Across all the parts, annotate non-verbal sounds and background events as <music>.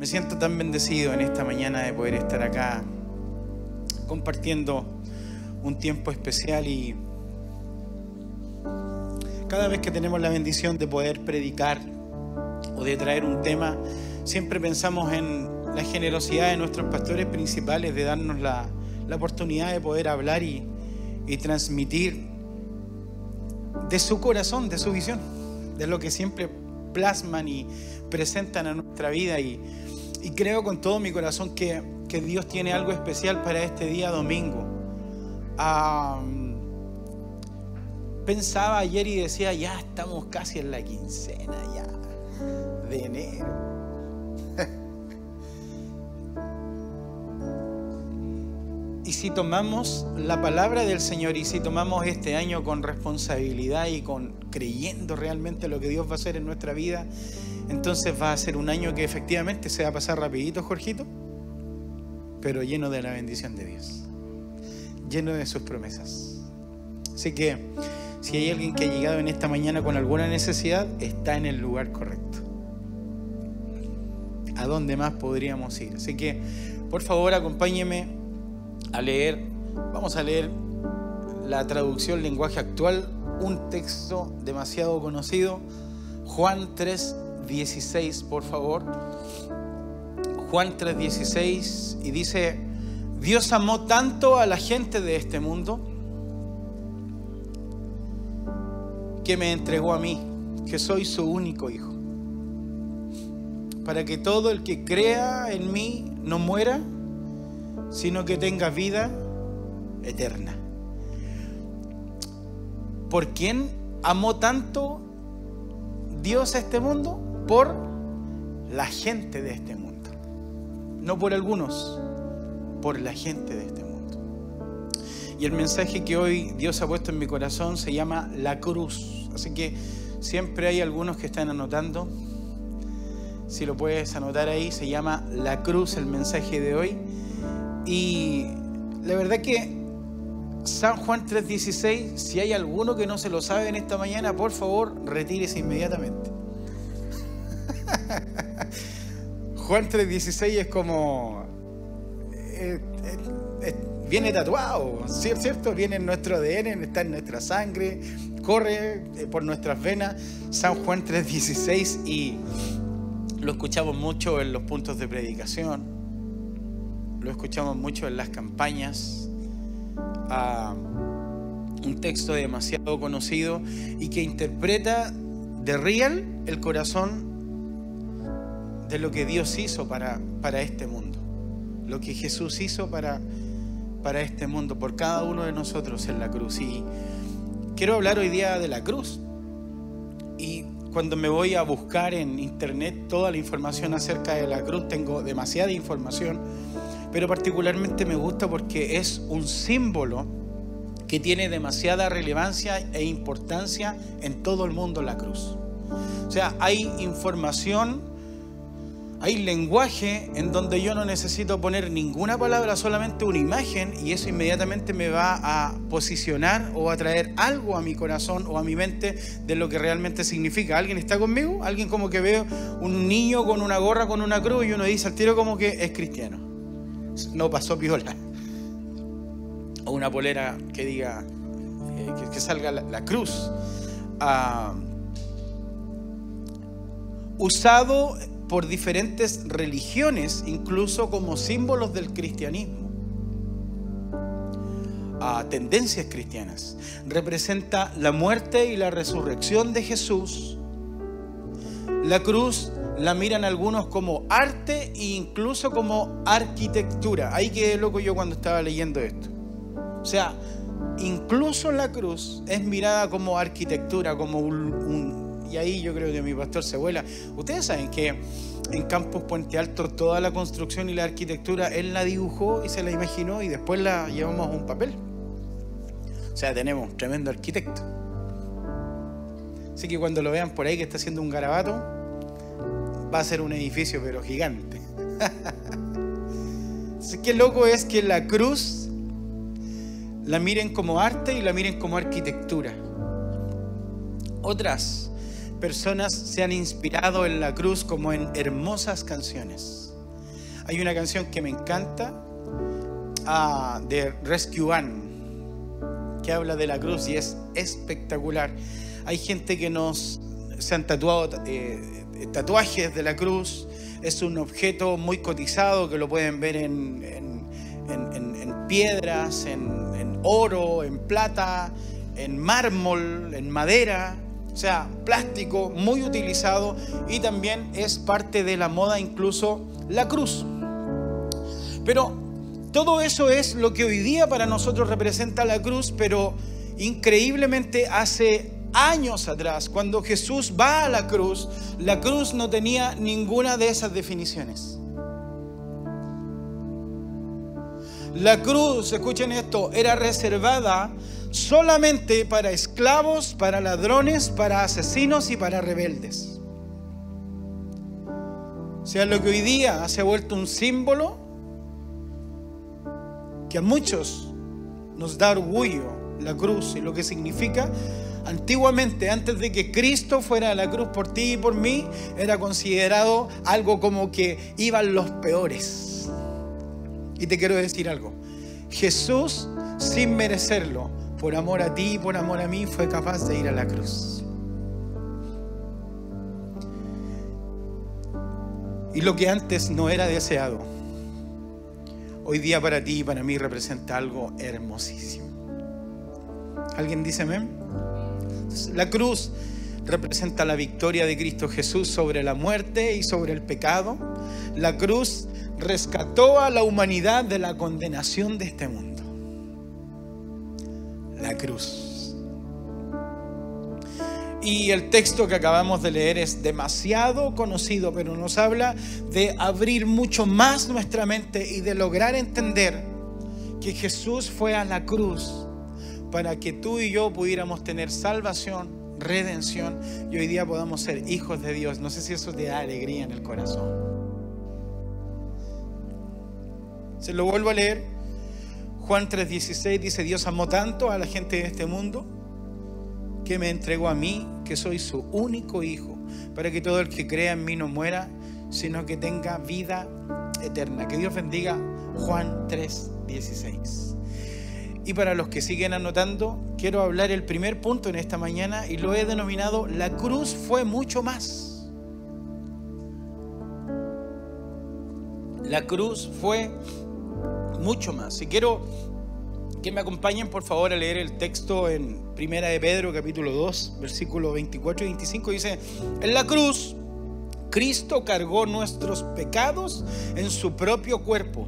Me siento tan bendecido en esta mañana de poder estar acá compartiendo un tiempo especial y cada vez que tenemos la bendición de poder predicar o de traer un tema, siempre pensamos en la generosidad de nuestros pastores principales de darnos la, oportunidad de poder hablar y, y transmitir de su corazón, de su visión, de lo que siempre plasman y presentan a nuestra vida y, y creo con todo mi corazón que, Dios tiene algo especial para este día domingo. pensaba ayer y decía, ya estamos casi en la quincena ya de enero. <laughs> y si tomamos la palabra del Señor y si tomamos este año con responsabilidad y con creyendo realmente lo que Dios va a hacer en nuestra vida, entonces va a ser un año que efectivamente se va a pasar rapidito, Jorgito, pero lleno de la bendición de Dios, lleno de sus promesas. Así que si hay alguien que ha llegado en esta mañana con alguna necesidad, está en el lugar correcto. ¿A dónde más podríamos ir? Así que, por favor, acompáñeme a leer, vamos a leer la traducción lenguaje actual, un texto demasiado conocido, Juan 3, 16, por favor. Juan 3:16 y dice, Dios amó tanto a la gente de este mundo que me entregó a mí, que soy su único hijo, para que todo el que crea en mí no muera, sino que tenga vida eterna. ¿Por quién amó tanto Dios a este mundo? Por la gente de este mundo. No por algunos, por la gente de este mundo. Y el mensaje que hoy Dios ha puesto en mi corazón se llama la cruz. Así que siempre hay algunos que están anotando. Si lo puedes anotar ahí, se llama la cruz el mensaje de hoy. Y la verdad que San Juan 3:16, si hay alguno que no se lo sabe en esta mañana, por favor, retírese inmediatamente. Juan 3.16 es como... Eh, eh, eh, viene tatuado, ¿cierto? Viene en nuestro ADN, está en nuestra sangre, corre por nuestras venas. San Juan 3.16 y lo escuchamos mucho en los puntos de predicación, lo escuchamos mucho en las campañas. Ah, un texto demasiado conocido y que interpreta de real el corazón de lo que Dios hizo para, para este mundo, lo que Jesús hizo para, para este mundo, por cada uno de nosotros en la cruz. Y quiero hablar hoy día de la cruz. Y cuando me voy a buscar en internet toda la información acerca de la cruz, tengo demasiada información, pero particularmente me gusta porque es un símbolo que tiene demasiada relevancia e importancia en todo el mundo la cruz. O sea, hay información hay lenguaje en donde yo no necesito poner ninguna palabra, solamente una imagen y eso inmediatamente me va a posicionar o a traer algo a mi corazón o a mi mente de lo que realmente significa. ¿Alguien está conmigo? ¿Alguien como que veo un niño con una gorra con una cruz y uno dice al tiro como que es cristiano? No pasó piola. O una polera que diga eh, que, salga la, cruz. Ah, usado por diferentes religiones, incluso como símbolos del cristianismo, a tendencias cristianas. Representa la muerte y la resurrección de Jesús. La cruz la miran algunos como arte e incluso como arquitectura. Ahí quedé loco yo cuando estaba leyendo esto. O sea, incluso la cruz es mirada como arquitectura, como un y ahí yo creo que mi pastor se vuela. Ustedes saben que en Campos Puente Alto toda la construcción y la arquitectura él la dibujó y se la imaginó y después la llevamos a un papel. O sea, tenemos tremendo arquitecto. Así que cuando lo vean por ahí que está haciendo un garabato, va a ser un edificio pero gigante. <laughs> Así que loco es que la cruz la miren como arte y la miren como arquitectura. Otras personas se han inspirado en la cruz como en hermosas canciones. Hay una canción que me encanta ah, de Rescue One que habla de la cruz y es espectacular. Hay gente que nos se han tatuado eh, tatuajes de la cruz. Es un objeto muy cotizado que lo pueden ver en, en piedras, en oro, en plata, en mármol, en madera. O sea, plástico muy utilizado y también es parte de la moda incluso la cruz. Pero todo eso es lo que hoy día para nosotros representa la cruz, pero increíblemente hace años atrás, cuando Jesús va a la cruz, la cruz no tenía ninguna de esas definiciones. La cruz, escuchen esto, era reservada solamente para esclavos, para ladrones, para asesinos y para rebeldes. O sea, lo que hoy día se ha vuelto un símbolo que a muchos nos da orgullo la cruz y lo que significa. Antiguamente, antes de que Cristo fuera a la cruz por ti y por mí, era considerado algo como que iban los peores. Y te quiero decir algo. Jesús, sin merecerlo, por amor a ti por amor a mí, fue capaz de ir a la cruz. Y lo que antes no era deseado, hoy día para ti y para mí representa algo hermosísimo. ¿Alguien dice amén? La cruz representa la victoria de Cristo Jesús sobre la muerte y sobre el pecado. La cruz rescató a la humanidad de la condenación de este mundo la cruz. Y el texto que acabamos de leer es demasiado conocido, pero nos habla de abrir mucho más nuestra mente y de lograr entender que Jesús fue a la cruz para que tú y yo pudiéramos tener salvación, redención y hoy día podamos ser hijos de Dios. No sé si eso te da alegría en el corazón. Se lo vuelvo a leer. Juan 3:16 dice, Dios amó tanto a la gente de este mundo que me entregó a mí, que soy su único hijo, para que todo el que crea en mí no muera, sino que tenga vida eterna. Que Dios bendiga Juan 3:16. Y para los que siguen anotando, quiero hablar el primer punto en esta mañana y lo he denominado La cruz fue mucho más. La cruz fue mucho más. Y quiero que me acompañen por favor a leer el texto en Primera de Pedro capítulo 2, versículo 24 y 25. Dice, en la cruz Cristo cargó nuestros pecados en su propio cuerpo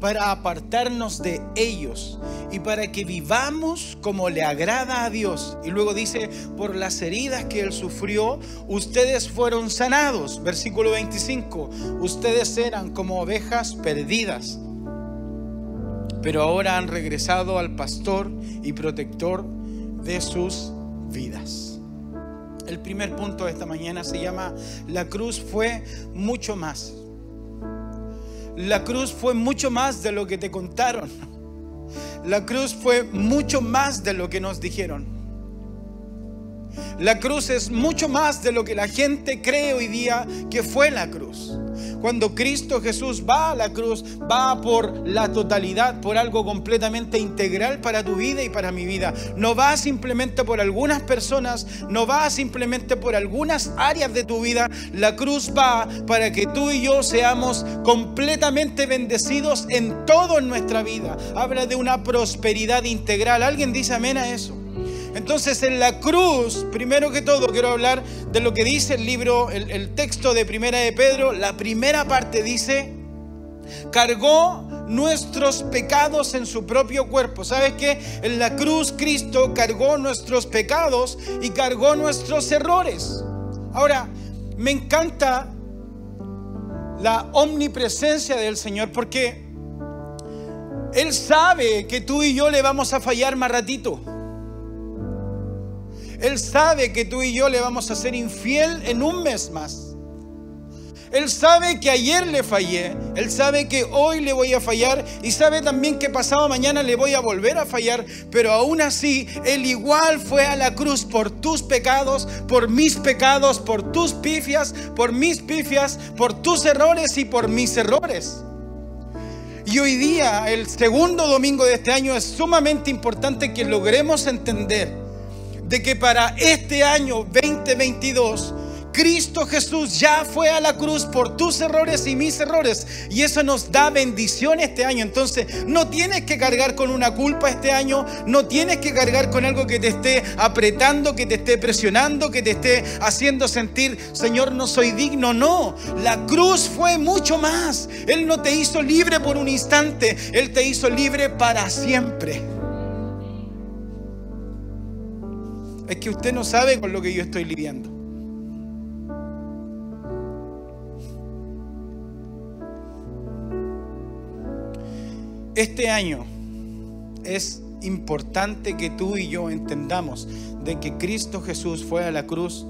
para apartarnos de ellos y para que vivamos como le agrada a Dios. Y luego dice, por las heridas que Él sufrió, ustedes fueron sanados. Versículo 25, ustedes eran como ovejas perdidas pero ahora han regresado al pastor y protector de sus vidas. El primer punto de esta mañana se llama La cruz fue mucho más. La cruz fue mucho más de lo que te contaron. La cruz fue mucho más de lo que nos dijeron. La cruz es mucho más de lo que la gente cree hoy día que fue la cruz. Cuando Cristo Jesús va a la cruz, va por la totalidad, por algo completamente integral para tu vida y para mi vida. No va simplemente por algunas personas, no va simplemente por algunas áreas de tu vida. La cruz va para que tú y yo seamos completamente bendecidos en todo en nuestra vida. Habla de una prosperidad integral. ¿Alguien dice amén a eso? Entonces en la cruz, primero que todo, quiero hablar de lo que dice el libro, el, texto de Primera de Pedro. La primera parte dice, cargó nuestros pecados en su propio cuerpo. ¿Sabes qué? En la cruz Cristo cargó nuestros pecados y cargó nuestros errores. Ahora, me encanta la omnipresencia del Señor porque Él sabe que tú y yo le vamos a fallar más ratito. Él sabe que tú y yo le vamos a ser infiel en un mes más. Él sabe que ayer le fallé Él sabe que hoy le voy a fallar y sabe también que pasado mañana le voy a volver a fallar, pero aún así Él igual fue a la cruz por tus pecados, por mis pecados, por tus pifias, por mis pifias, por tus errores y por mis errores. Y hoy día, el segundo domingo de este año, es sumamente importante que logremos entender de que para este año 2022, Cristo Jesús ya fue a la cruz por tus errores y mis errores. Y eso nos da bendición este año. Entonces, no tienes que cargar con una culpa este año. No tienes que cargar con algo que te esté apretando, que te esté presionando, que te esté haciendo sentir, Señor, no soy digno. No, la cruz fue mucho más. Él no te hizo libre por un instante. Él te hizo libre para siempre. Es que usted no sabe con lo que yo estoy lidiando. Este año es importante que tú y yo entendamos de que Cristo Jesús fue a la cruz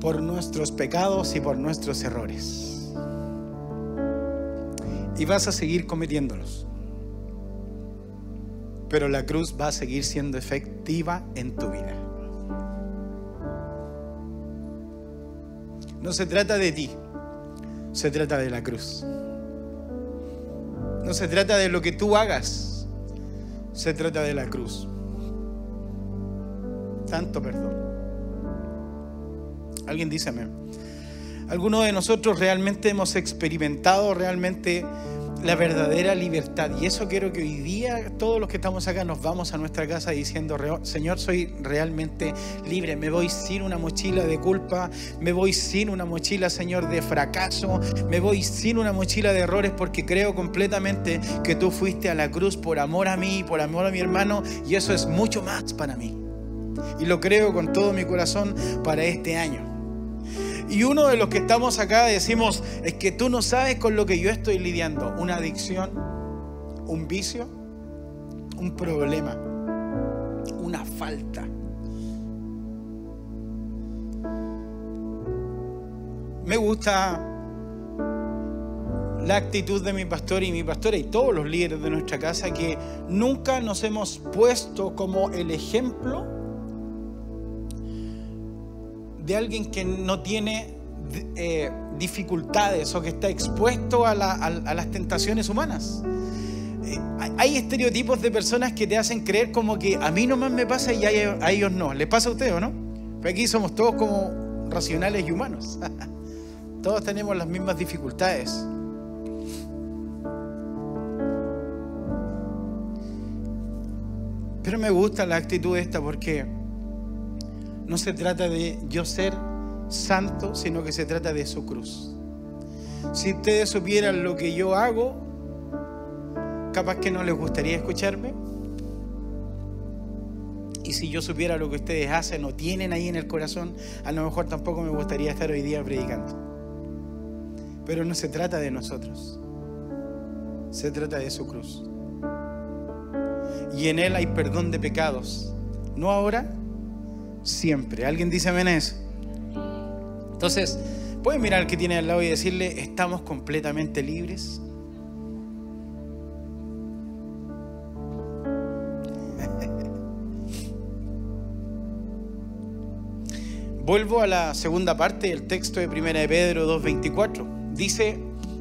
por nuestros pecados y por nuestros errores. Y vas a seguir cometiéndolos. Pero la cruz va a seguir siendo efectiva en tu vida. No se trata de ti, se trata de la cruz. No se trata de lo que tú hagas, se trata de la cruz. Santo perdón. Alguien díceme, ¿algunos de nosotros realmente hemos experimentado realmente la verdadera libertad. Y eso quiero que hoy día todos los que estamos acá nos vamos a nuestra casa diciendo, Señor, soy realmente libre. Me voy sin una mochila de culpa, me voy sin una mochila, Señor, de fracaso, me voy sin una mochila de errores porque creo completamente que tú fuiste a la cruz por amor a mí, por amor a mi hermano, y eso es mucho más para mí. Y lo creo con todo mi corazón para este año. Y uno de los que estamos acá decimos, es que tú no sabes con lo que yo estoy lidiando. Una adicción, un vicio, un problema, una falta. Me gusta la actitud de mi pastor y mi pastora y todos los líderes de nuestra casa que nunca nos hemos puesto como el ejemplo de alguien que no tiene eh, dificultades o que está expuesto a, las tentaciones humanas. Eh, hay estereotipos de personas que te hacen creer como que a mí nomás me pasa y a, ellos no. ¿Les pasa a ustedes o no? Pero aquí somos todos como racionales y humanos. <laughs> todos tenemos las mismas dificultades. Pero me gusta la actitud esta porque no se trata de yo ser santo, sino que se trata de su cruz. Si ustedes supieran lo que yo hago, capaz que no les gustaría escucharme. Y si yo supiera lo que ustedes hacen o tienen ahí en el corazón, a lo mejor tampoco me gustaría estar hoy día predicando. Pero no se trata de nosotros, se trata de su cruz. Y en Él hay perdón de pecados, no ahora, siempre. ¿Alguien dice amén eso? Entonces, pueden mirar al que tiene al lado y decirle, estamos completamente libres. <laughs> Vuelvo a la segunda parte del texto de 1 de Pedro 2.24. Dice,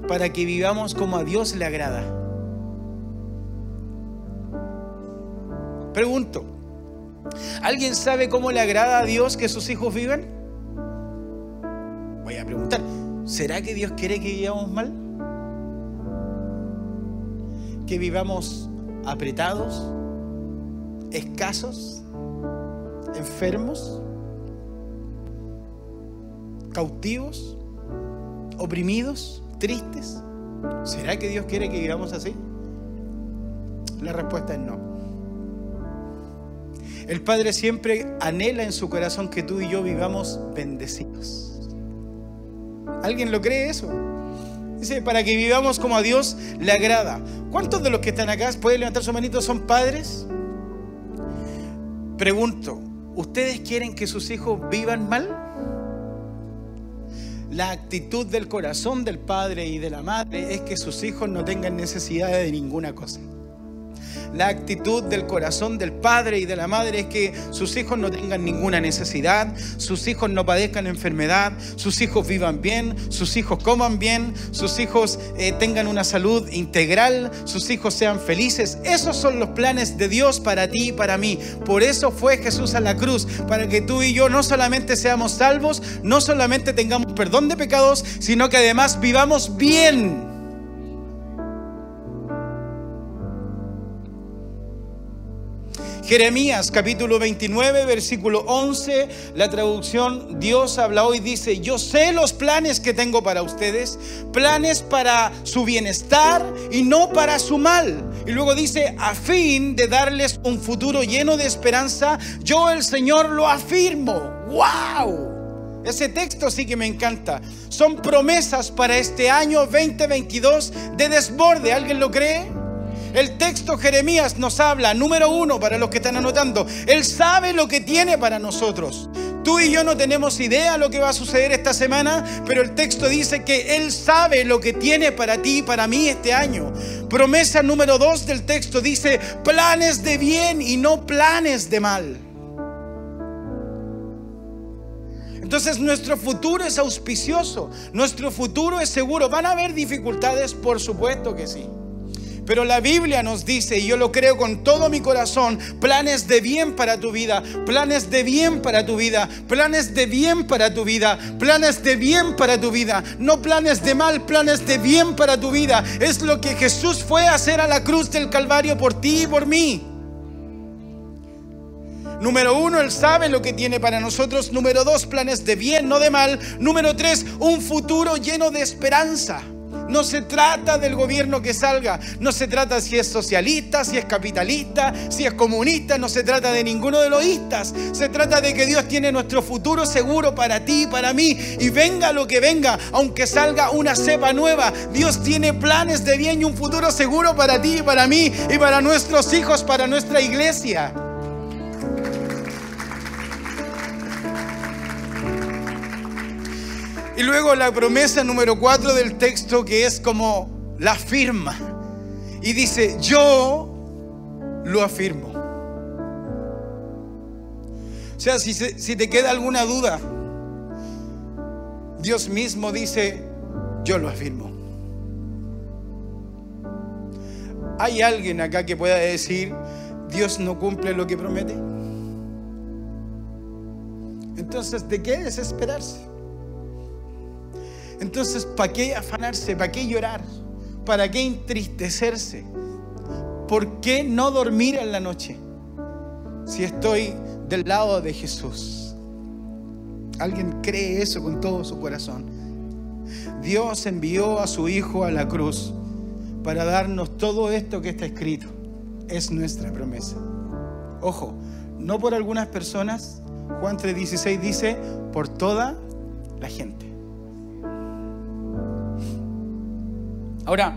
para que vivamos como a Dios le agrada. Pregunto, ¿Alguien sabe cómo le agrada a Dios que sus hijos vivan? Voy a preguntar, ¿será que Dios quiere que vivamos mal? ¿Que vivamos apretados, escasos, enfermos, cautivos, oprimidos, tristes? ¿Será que Dios quiere que vivamos así? La respuesta es no. El Padre siempre anhela en su corazón que tú y yo vivamos bendecidos. ¿Alguien lo cree eso? Dice, para que vivamos como a Dios le agrada. ¿Cuántos de los que están acá, pueden levantar su manito, son padres? Pregunto, ¿ustedes quieren que sus hijos vivan mal? La actitud del corazón del padre y de la madre es que sus hijos no tengan necesidad de ninguna cosa. La actitud del corazón del padre y de la madre es que sus hijos no tengan ninguna necesidad, sus hijos no padezcan enfermedad, sus hijos vivan bien, sus hijos coman bien, sus hijos eh, tengan una salud integral, sus hijos sean felices. Esos son los planes de Dios para ti y para mí. Por eso fue Jesús a la cruz, para que tú y yo no solamente seamos salvos, no solamente tengamos perdón de pecados, sino que además vivamos bien. Jeremías capítulo 29, versículo 11, la traducción Dios habla hoy, dice, yo sé los planes que tengo para ustedes, planes para su bienestar y no para su mal. Y luego dice, a fin de darles un futuro lleno de esperanza, yo el Señor lo afirmo. ¡Wow! Ese texto sí que me encanta. Son promesas para este año 2022 de desborde. ¿Alguien lo cree? El texto Jeremías nos habla, número uno, para los que están anotando, Él sabe lo que tiene para nosotros. Tú y yo no tenemos idea lo que va a suceder esta semana, pero el texto dice que Él sabe lo que tiene para ti y para mí este año. Promesa número dos del texto dice, planes de bien y no planes de mal. Entonces nuestro futuro es auspicioso, nuestro futuro es seguro. ¿Van a haber dificultades? Por supuesto que sí. Pero la Biblia nos dice, y yo lo creo con todo mi corazón, planes de bien para tu vida, planes de bien para tu vida, planes de bien para tu vida, planes de bien para tu vida, no planes de mal, planes de bien para tu vida. Es lo que Jesús fue a hacer a la cruz del Calvario por ti y por mí. Número uno, Él sabe lo que tiene para nosotros. Número dos, planes de bien, no de mal. Número tres, un futuro lleno de esperanza. No se trata del gobierno que salga, no se trata si es socialista, si es capitalista, si es comunista, no se trata de ninguno de los istas. Se trata de que Dios tiene nuestro futuro seguro para ti y para mí. Y venga lo que venga, aunque salga una cepa nueva, Dios tiene planes de bien y un futuro seguro para ti y para mí y para nuestros hijos, para nuestra iglesia. Y luego la promesa número cuatro del texto que es como la firma. Y dice, yo lo afirmo. O sea, si, si te queda alguna duda, Dios mismo dice, yo lo afirmo. ¿Hay alguien acá que pueda decir, Dios no cumple lo que promete? Entonces, ¿de qué desesperarse? Entonces, ¿para qué afanarse? ¿Para qué llorar? ¿Para qué entristecerse? ¿Por qué no dormir en la noche si estoy del lado de Jesús? ¿Alguien cree eso con todo su corazón? Dios envió a su Hijo a la cruz para darnos todo esto que está escrito. Es nuestra promesa. Ojo, no por algunas personas, Juan 3:16 dice, por toda la gente. Ahora,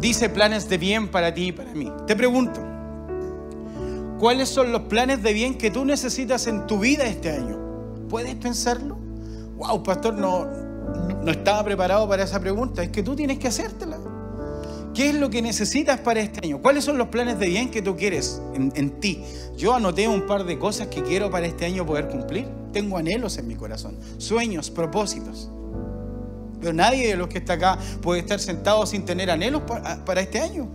dice planes de bien para ti y para mí. Te pregunto, ¿cuáles son los planes de bien que tú necesitas en tu vida este año? ¿Puedes pensarlo? Wow, pastor, no, no estaba preparado para esa pregunta. Es que tú tienes que hacértela. ¿Qué es lo que necesitas para este año? ¿Cuáles son los planes de bien que tú quieres en, en, ti? Yo anoté un par de cosas que quiero para este año poder cumplir. Tengo anhelos en mi corazón, sueños, propósitos. Pero nadie de los que está acá puede estar sentado sin tener anhelos para, este año.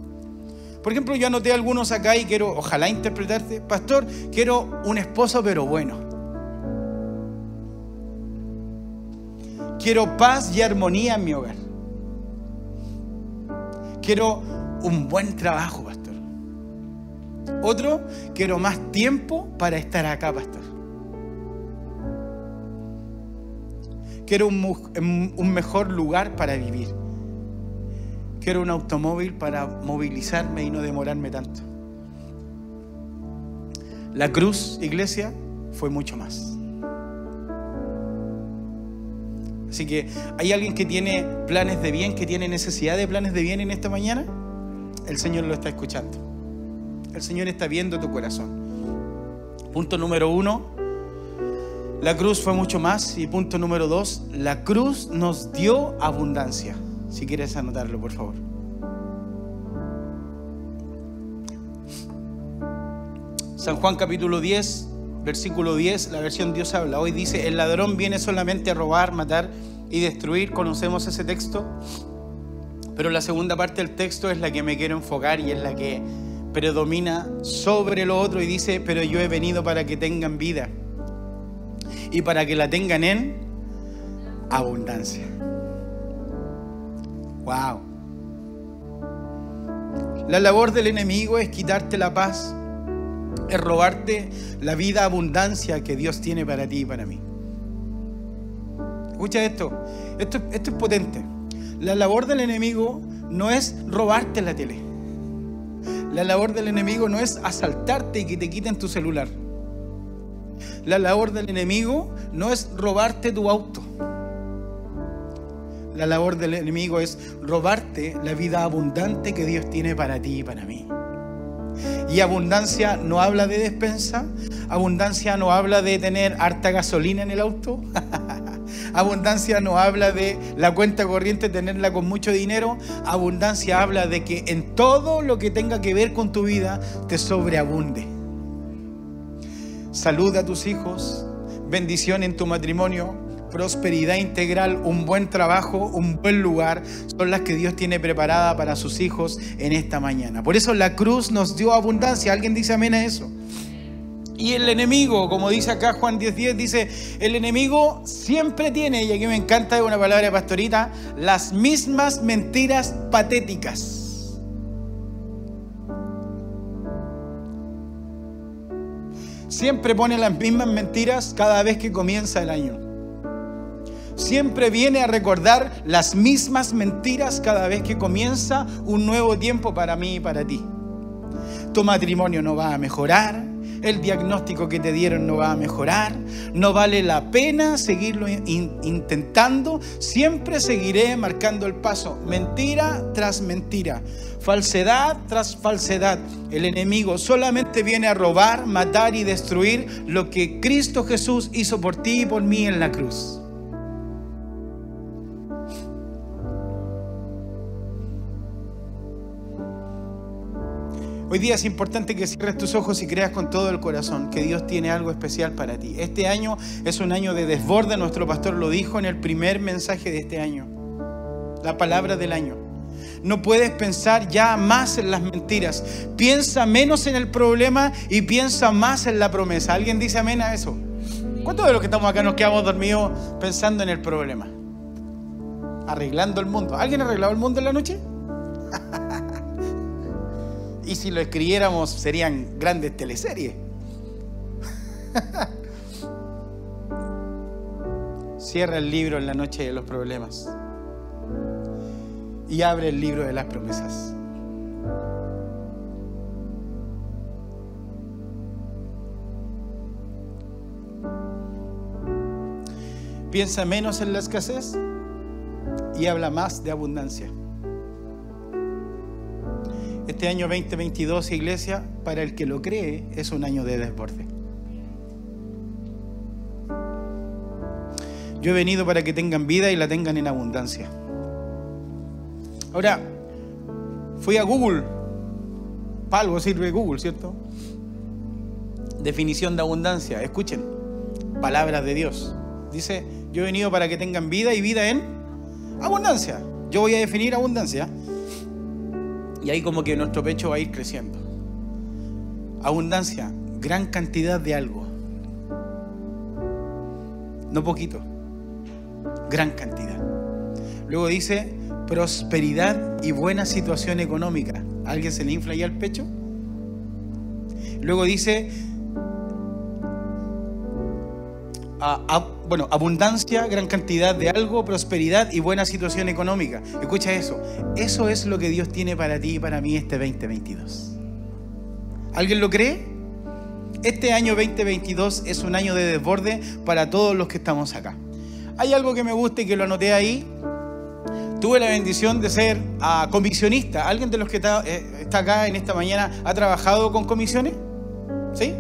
Por ejemplo, yo anoté algunos acá y quiero, ojalá interpretarte, pastor, quiero un esposo pero bueno. Quiero paz y armonía en mi hogar. Quiero un buen trabajo, pastor. Otro, quiero más tiempo para estar acá, pastor. Quiero un, mejor lugar para vivir. Quiero un automóvil para movilizarme y no demorarme tanto. La cruz, iglesia, fue mucho más. Así que, ¿hay alguien que tiene planes de bien, que tiene necesidad de planes de bien en esta mañana? El Señor lo está escuchando. El Señor está viendo tu corazón. Punto número uno, La cruz fue mucho más. Y punto número dos, la cruz nos dio abundancia. Si quieres anotarlo, por favor. San Juan capítulo 10, versículo 10, la versión Dios habla. Hoy dice, el ladrón viene solamente a robar, matar y destruir. Conocemos ese texto. Pero la segunda parte del texto es la que me quiero enfocar y es la que predomina sobre lo otro y dice, pero yo he venido para que tengan vida y para que la tengan en abundancia. Wow. La labor del enemigo es quitarte la paz, es robarte la vida abundancia que Dios tiene para ti y para mí. Escucha esto, esto, esto es potente. La labor del enemigo no es robarte la tele. La labor del enemigo no es asaltarte y que te quiten tu celular. La labor del enemigo no es robarte tu auto. La labor del enemigo es robarte la vida abundante que Dios tiene para ti y para mí. Y abundancia no habla de despensa, abundancia no habla de tener harta gasolina en el auto, <laughs> abundancia no habla de la cuenta corriente tenerla con mucho dinero, abundancia habla de que en todo lo que tenga que ver con tu vida te sobreabunde. Salud a tus hijos, bendición en tu matrimonio, prosperidad integral, un buen trabajo, un buen lugar, son las que Dios tiene preparada para sus hijos en esta mañana. Por eso la cruz nos dio abundancia. ¿Alguien dice amén a eso? Y el enemigo, como dice acá Juan 10:10, dice, el enemigo siempre tiene, y aquí me encanta una palabra pastorita, las mismas mentiras patéticas. Siempre pone las mismas mentiras cada vez que comienza el año. Siempre viene a recordar las mismas mentiras cada vez que comienza un nuevo tiempo para mí y para ti. Tu matrimonio no va a mejorar, el diagnóstico que te dieron no va a mejorar, no vale la pena seguirlo intentando, siempre seguiré marcando el paso, mentira tras mentira, falsedad tras falsedad. El enemigo solamente viene a robar, matar y destruir lo que Cristo Jesús hizo por ti y por mí en la cruz. Hoy día es importante que cierres tus ojos y creas con todo el corazón que Dios tiene algo especial para ti. Este año es un año de desborde, nuestro pastor lo dijo en el primer mensaje de este año, la palabra del año. No puedes pensar ya más en las mentiras. Piensa menos en el problema y piensa más en la promesa. ¿Alguien dice amén a eso? ¿Cuántos de los que estamos acá nos quedamos dormidos pensando en el problema? Arreglando el mundo. ¿Alguien ha arreglado el mundo en la noche? Y si lo escribiéramos serían grandes teleseries. <laughs> Cierra el libro en la noche de los problemas y abre el libro de las promesas. Piensa menos en la escasez y habla más de abundancia. Este año 2022, iglesia, para el que lo cree, es un año de desborde. Yo he venido para que tengan vida y la tengan en abundancia. Ahora, fui a Google. Para algo sirve Google, ¿cierto? Definición de abundancia. Escuchen. Palabras de Dios. Dice, yo he venido para que tengan vida y vida en abundancia. Yo voy a definir abundancia. Y ahí como que nuestro pecho va a ir creciendo. Abundancia, gran cantidad de algo. No poquito, gran cantidad. Luego dice prosperidad y buena situación económica. ¿Alguien se le infla ya el pecho? Luego dice bueno, abundancia, gran cantidad de algo, prosperidad y buena situación económica. Escucha eso. Eso es lo que Dios tiene para ti y para mí este 2022. ¿Alguien lo cree? Este año 2022 es un año de desborde para todos los que estamos acá. Hay algo que me gusta y que lo anoté ahí. Tuve la bendición de ser uh, comisionista. ¿Alguien de los que está, eh, está acá en esta mañana ha trabajado con comisiones? ¿Sí?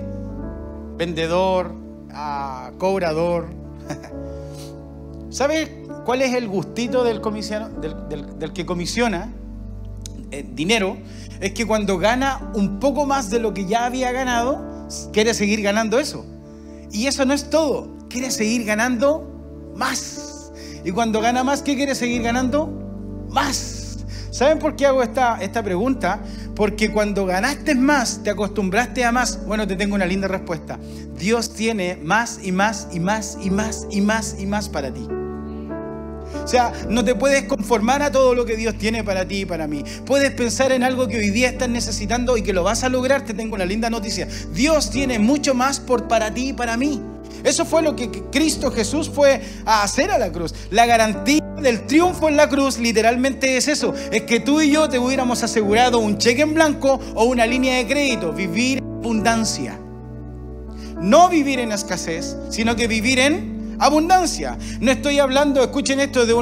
Vendedor, ah, cobrador. <laughs> ¿Sabes cuál es el gustito del, del, que comisiona eh, dinero? Es que cuando gana un poco más de lo que ya había ganado, quiere seguir ganando eso. Y eso no es todo, quiere seguir ganando más. Y cuando gana más, ¿qué quiere seguir ganando? Más. ¿Saben por qué hago esta, esta pregunta? Porque cuando ganaste más, te acostumbraste a más. Bueno, te tengo una linda respuesta. Dios tiene más y más y más y más y más y más para ti. O sea, no te puedes conformar a todo lo que Dios tiene para ti y para mí. Puedes pensar en algo que hoy día estás necesitando y que lo vas a lograr. Te tengo una linda noticia. Dios tiene mucho más por para ti y para mí. Eso fue lo que Cristo Jesús fue a hacer a la cruz. La garantía del triunfo en la cruz literalmente es eso. Es que tú y yo te hubiéramos asegurado un cheque en blanco o una línea de crédito. Vivir en abundancia. No vivir en escasez, sino que vivir en abundancia. No estoy hablando, escuchen esto, de,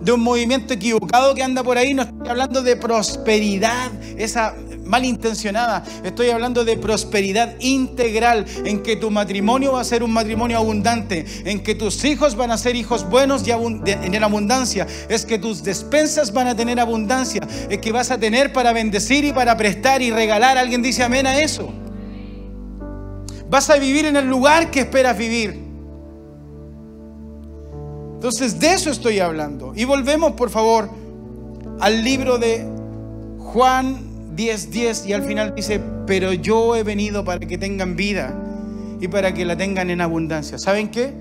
de un movimiento equivocado que anda por ahí, no estoy hablando de prosperidad, esa malintencionada. Estoy hablando de prosperidad integral, en que tu matrimonio va a ser un matrimonio abundante, en que tus hijos van a ser hijos buenos y en abundancia, es que tus despensas van a tener abundancia, es que vas a tener para bendecir y para prestar y regalar. ¿Alguien dice amén a eso? Vas a vivir en el lugar que esperas vivir. Entonces de eso estoy hablando. Y volvemos, por favor, al libro de Juan 10:10 10, y al final dice, pero yo he venido para que tengan vida y para que la tengan en abundancia. ¿Saben qué?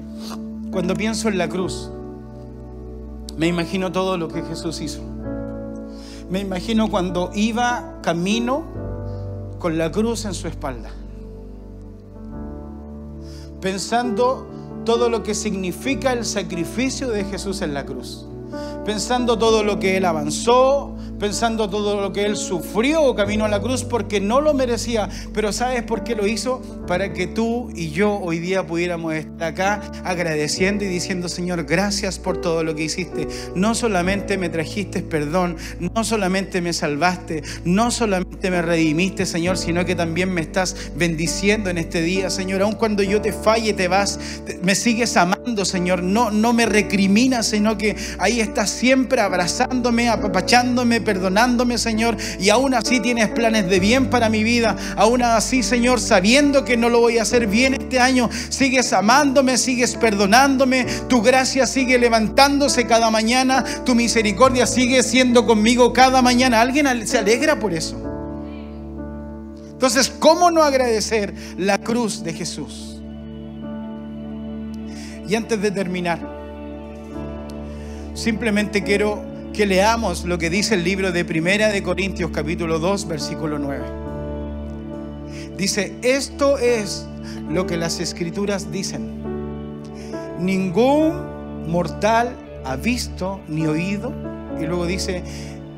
Cuando pienso en la cruz, me imagino todo lo que Jesús hizo. Me imagino cuando iba camino con la cruz en su espalda. Pensando todo lo que significa el sacrificio de Jesús en la cruz pensando todo lo que Él avanzó, pensando todo lo que Él sufrió camino a la cruz porque no lo merecía. Pero ¿sabes por qué lo hizo? Para que tú y yo hoy día pudiéramos estar acá agradeciendo y diciendo, Señor, gracias por todo lo que hiciste. No solamente me trajiste perdón, no solamente me salvaste, no solamente me redimiste, Señor, sino que también me estás bendiciendo en este día, Señor. Aun cuando yo te falle, te vas, me sigues amando, Señor. No, no me recriminas, sino que ahí estás siempre abrazándome, apapachándome, perdonándome, Señor. Y aún así tienes planes de bien para mi vida. Aún así, Señor, sabiendo que no lo voy a hacer bien este año, sigues amándome, sigues perdonándome. Tu gracia sigue levantándose cada mañana. Tu misericordia sigue siendo conmigo cada mañana. ¿Alguien se alegra por eso? Entonces, ¿cómo no agradecer la cruz de Jesús? Y antes de terminar, Simplemente quiero que leamos lo que dice el libro de Primera de Corintios capítulo 2 versículo 9. Dice, esto es lo que las escrituras dicen. Ningún mortal ha visto ni oído. Y luego dice,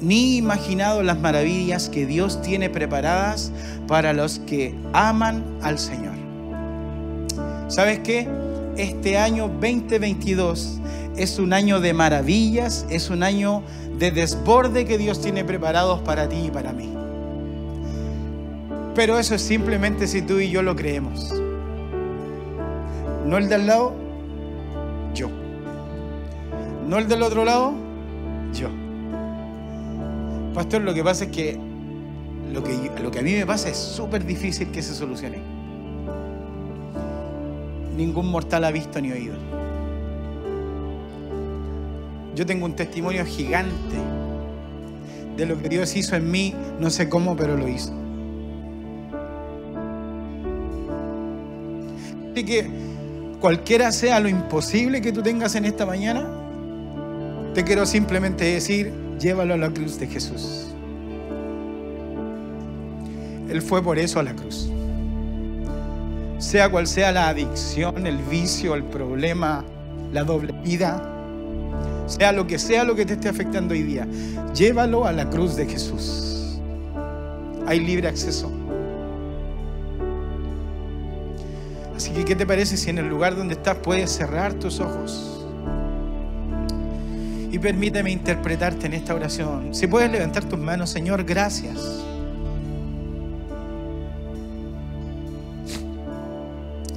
ni imaginado las maravillas que Dios tiene preparadas para los que aman al Señor. ¿Sabes qué? Este año 2022 es un año de maravillas, es un año de desborde que Dios tiene preparados para ti y para mí. Pero eso es simplemente si tú y yo lo creemos. No el del lado, yo. No el del otro lado, yo. Pastor, lo que pasa es que lo que, lo que a mí me pasa es súper difícil que se solucione. Ningún mortal ha visto ni oído. Yo tengo un testimonio gigante de lo que Dios hizo en mí, no sé cómo, pero lo hizo. Así que cualquiera sea lo imposible que tú tengas en esta mañana, te quiero simplemente decir, llévalo a la cruz de Jesús. Él fue por eso a la cruz. Sea cual sea la adicción, el vicio, el problema, la doble vida, sea lo que sea lo que te esté afectando hoy día, llévalo a la cruz de Jesús. Hay libre acceso. Así que, ¿qué te parece si en el lugar donde estás puedes cerrar tus ojos? Y permíteme interpretarte en esta oración. Si puedes levantar tus manos, Señor, gracias.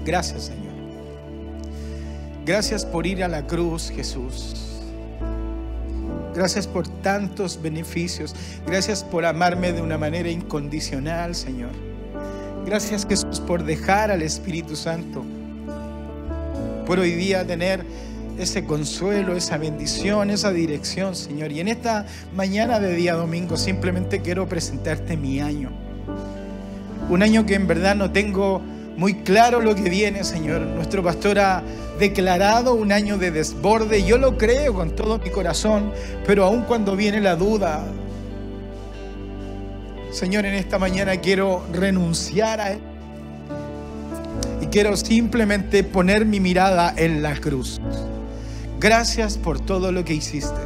Gracias, Señor. Gracias por ir a la cruz, Jesús. Gracias por tantos beneficios. Gracias por amarme de una manera incondicional, Señor. Gracias, Jesús, por dejar al Espíritu Santo. Por hoy día tener ese consuelo, esa bendición, esa dirección, Señor. Y en esta mañana de día domingo simplemente quiero presentarte mi año. Un año que en verdad no tengo muy claro lo que viene, Señor. Nuestro pastor ha declarado un año de desborde. Yo lo creo con todo mi corazón, pero aun cuando viene la duda, Señor, en esta mañana quiero renunciar a él. Y quiero simplemente poner mi mirada en la cruz. Gracias por todo lo que hiciste.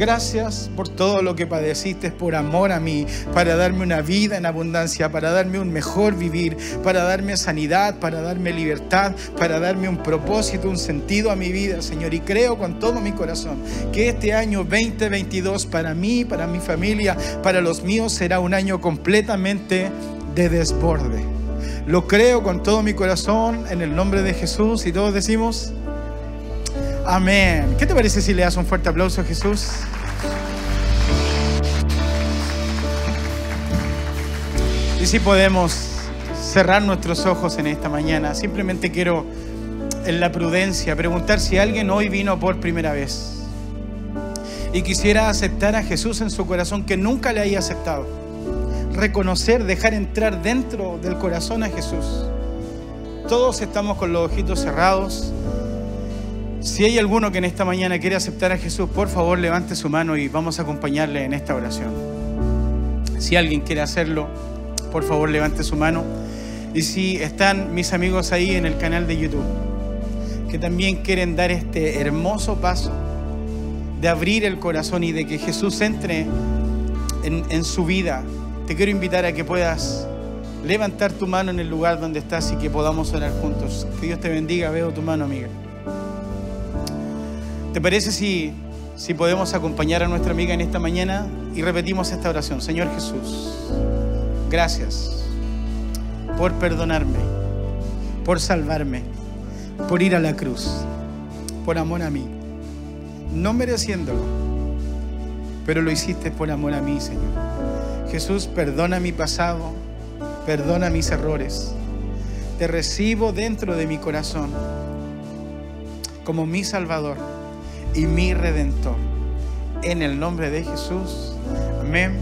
Gracias por todo lo que padeciste por amor a mí, para darme una vida en abundancia, para darme un mejor vivir, para darme sanidad, para darme libertad, para darme un propósito, un sentido a mi vida, Señor. Y creo con todo mi corazón que este año 2022 para mí, para mi familia, para los míos será un año completamente de desborde. Lo creo con todo mi corazón en el nombre de Jesús y todos decimos... Amén. ¿Qué te parece si le das un fuerte aplauso a Jesús? Y si podemos cerrar nuestros ojos en esta mañana, simplemente quiero en la prudencia preguntar si alguien hoy vino por primera vez y quisiera aceptar a Jesús en su corazón que nunca le haya aceptado. Reconocer, dejar entrar dentro del corazón a Jesús. Todos estamos con los ojitos cerrados. Si hay alguno que en esta mañana quiere aceptar a Jesús, por favor levante su mano y vamos a acompañarle en esta oración. Si alguien quiere hacerlo, por favor levante su mano. Y si están mis amigos ahí en el canal de YouTube, que también quieren dar este hermoso paso de abrir el corazón y de que Jesús entre en, su vida, te quiero invitar a que puedas levantar tu mano en el lugar donde estás y que podamos orar juntos. Que Dios te bendiga. Veo tu mano, amiga. ¿Te parece si, si podemos acompañar a nuestra amiga en esta mañana y repetimos esta oración? Señor Jesús, gracias por perdonarme, por salvarme, por ir a la cruz, por amor a mí, no mereciéndolo, pero lo hiciste por amor a mí, Señor. Jesús, perdona mi pasado, perdona mis errores. Te recibo dentro de mi corazón como mi Salvador y mi redentor. En el nombre de Jesús. Amén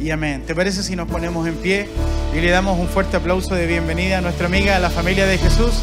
y amén. ¿Te parece si nos ponemos en pie y le damos un fuerte aplauso de bienvenida a nuestra amiga, a la familia de Jesús?